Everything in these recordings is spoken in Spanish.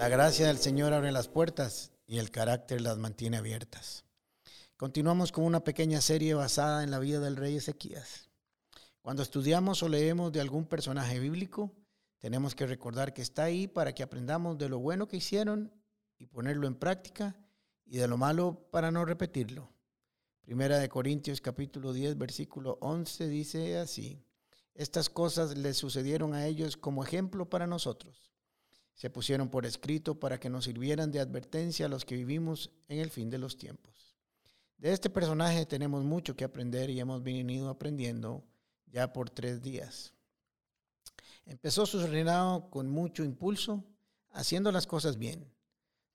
La gracia del Señor abre las puertas y el carácter las mantiene abiertas. Continuamos con una pequeña serie basada en la vida del rey Ezequías. Cuando estudiamos o leemos de algún personaje bíblico, tenemos que recordar que está ahí para que aprendamos de lo bueno que hicieron y ponerlo en práctica y de lo malo para no repetirlo. Primera de Corintios capítulo 10 versículo 11 dice así, estas cosas les sucedieron a ellos como ejemplo para nosotros se pusieron por escrito para que nos sirvieran de advertencia a los que vivimos en el fin de los tiempos. De este personaje tenemos mucho que aprender y hemos venido aprendiendo ya por tres días. Empezó su reinado con mucho impulso, haciendo las cosas bien.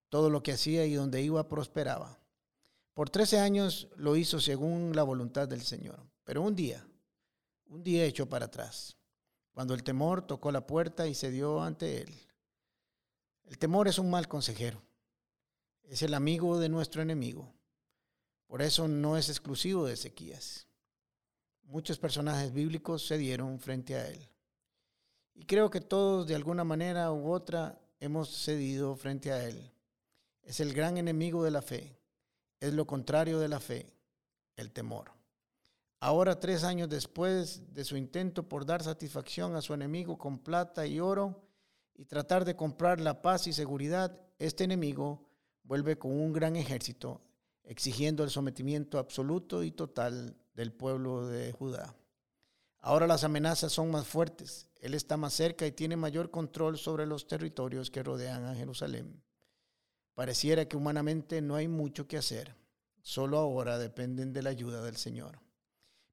Todo lo que hacía y donde iba prosperaba. Por trece años lo hizo según la voluntad del Señor. Pero un día, un día echó para atrás, cuando el temor tocó la puerta y se dio ante él. El temor es un mal consejero. Es el amigo de nuestro enemigo. Por eso no es exclusivo de Ezequías. Muchos personajes bíblicos se dieron frente a él. Y creo que todos de alguna manera u otra hemos cedido frente a él. Es el gran enemigo de la fe. Es lo contrario de la fe, el temor. Ahora, tres años después de su intento por dar satisfacción a su enemigo con plata y oro, y tratar de comprar la paz y seguridad, este enemigo vuelve con un gran ejército exigiendo el sometimiento absoluto y total del pueblo de Judá. Ahora las amenazas son más fuertes, él está más cerca y tiene mayor control sobre los territorios que rodean a Jerusalén. Pareciera que humanamente no hay mucho que hacer, solo ahora dependen de la ayuda del Señor.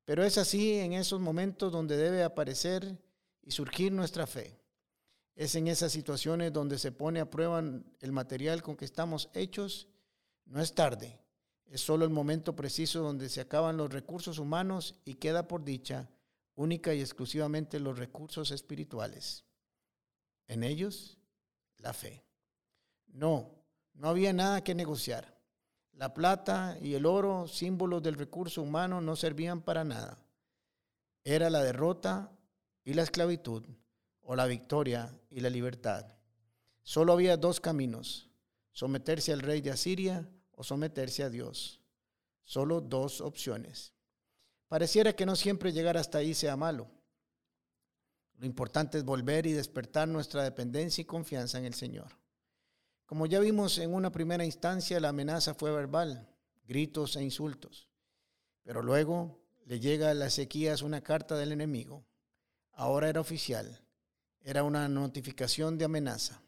Pero es así en esos momentos donde debe aparecer y surgir nuestra fe. Es en esas situaciones donde se pone a prueba el material con que estamos hechos. No es tarde, es solo el momento preciso donde se acaban los recursos humanos y queda por dicha única y exclusivamente los recursos espirituales. En ellos, la fe. No, no había nada que negociar. La plata y el oro, símbolos del recurso humano, no servían para nada. Era la derrota y la esclavitud o la victoria y la libertad. Solo había dos caminos, someterse al rey de Asiria o someterse a Dios. Solo dos opciones. Pareciera que no siempre llegar hasta ahí sea malo. Lo importante es volver y despertar nuestra dependencia y confianza en el Señor. Como ya vimos en una primera instancia, la amenaza fue verbal, gritos e insultos. Pero luego le llega a las sequías una carta del enemigo. Ahora era oficial era una notificación de amenaza.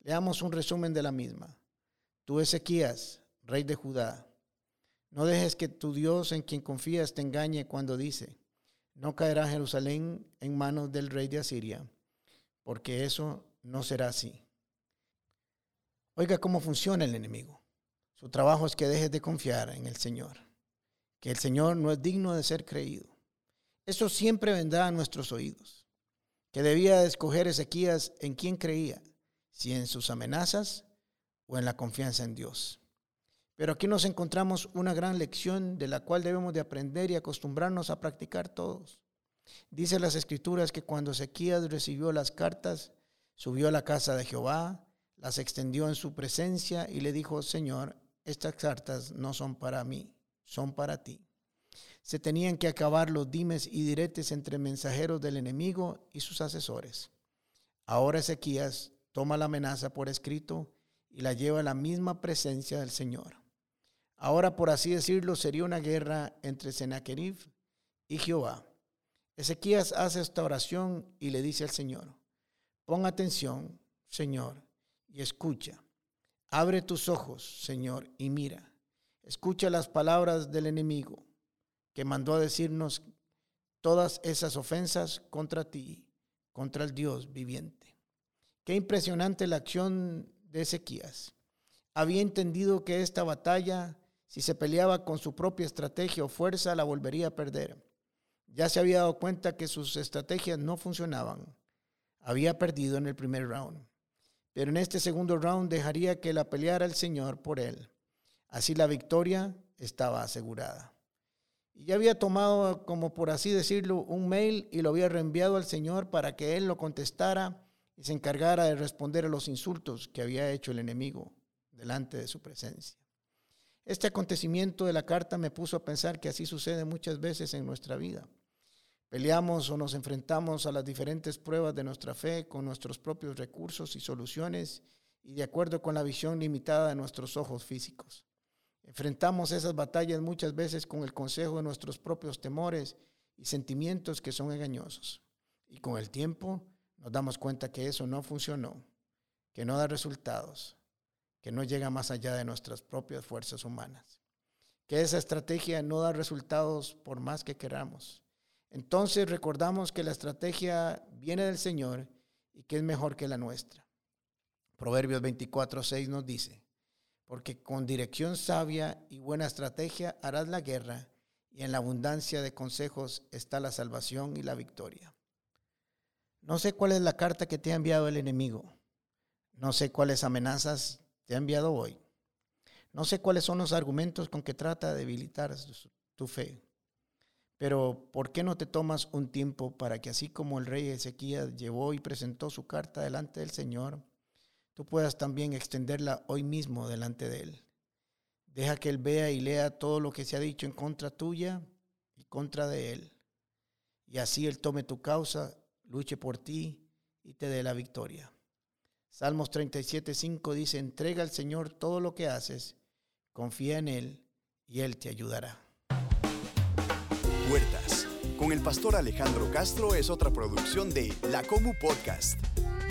Leamos un resumen de la misma. Tú, Ezequías, rey de Judá, no dejes que tu Dios en quien confías te engañe cuando dice, no caerá Jerusalén en manos del rey de Asiria, porque eso no será así. Oiga cómo funciona el enemigo. Su trabajo es que dejes de confiar en el Señor, que el Señor no es digno de ser creído. Eso siempre vendrá a nuestros oídos que debía escoger Ezequías en quién creía, si en sus amenazas o en la confianza en Dios. Pero aquí nos encontramos una gran lección de la cual debemos de aprender y acostumbrarnos a practicar todos. Dice las escrituras que cuando Ezequías recibió las cartas, subió a la casa de Jehová, las extendió en su presencia y le dijo, Señor, estas cartas no son para mí, son para ti se tenían que acabar los dimes y diretes entre mensajeros del enemigo y sus asesores. Ahora Ezequías toma la amenaza por escrito y la lleva a la misma presencia del Señor. Ahora, por así decirlo, sería una guerra entre Sennacherib y Jehová. Ezequías hace esta oración y le dice al Señor, pon atención, Señor, y escucha. Abre tus ojos, Señor, y mira. Escucha las palabras del enemigo que mandó a decirnos todas esas ofensas contra ti, contra el Dios viviente. Qué impresionante la acción de Ezequías. Había entendido que esta batalla, si se peleaba con su propia estrategia o fuerza, la volvería a perder. Ya se había dado cuenta que sus estrategias no funcionaban. Había perdido en el primer round. Pero en este segundo round dejaría que la peleara el Señor por él. Así la victoria estaba asegurada. Ya había tomado, como por así decirlo, un mail y lo había reenviado al Señor para que Él lo contestara y se encargara de responder a los insultos que había hecho el enemigo delante de su presencia. Este acontecimiento de la carta me puso a pensar que así sucede muchas veces en nuestra vida. Peleamos o nos enfrentamos a las diferentes pruebas de nuestra fe con nuestros propios recursos y soluciones y de acuerdo con la visión limitada de nuestros ojos físicos. Enfrentamos esas batallas muchas veces con el consejo de nuestros propios temores y sentimientos que son engañosos. Y con el tiempo nos damos cuenta que eso no funcionó, que no da resultados, que no llega más allá de nuestras propias fuerzas humanas, que esa estrategia no da resultados por más que queramos. Entonces recordamos que la estrategia viene del Señor y que es mejor que la nuestra. Proverbios 24:6 nos dice, porque con dirección sabia y buena estrategia harás la guerra, y en la abundancia de consejos está la salvación y la victoria. No sé cuál es la carta que te ha enviado el enemigo. No sé cuáles amenazas te ha enviado hoy. No sé cuáles son los argumentos con que trata de debilitar tu fe. Pero ¿por qué no te tomas un tiempo para que así como el rey Ezequías llevó y presentó su carta delante del Señor, tú puedas también extenderla hoy mismo delante de Él? Deja que Él vea y lea todo lo que se ha dicho en contra tuya y contra de Él. Y así Él tome tu causa, luche por ti y te dé la victoria. Salmos 37, 5 dice, entrega al Señor todo lo que haces, confía en Él y Él te ayudará. Puertas, con el pastor Alejandro Castro es otra producción de La Comu Podcast.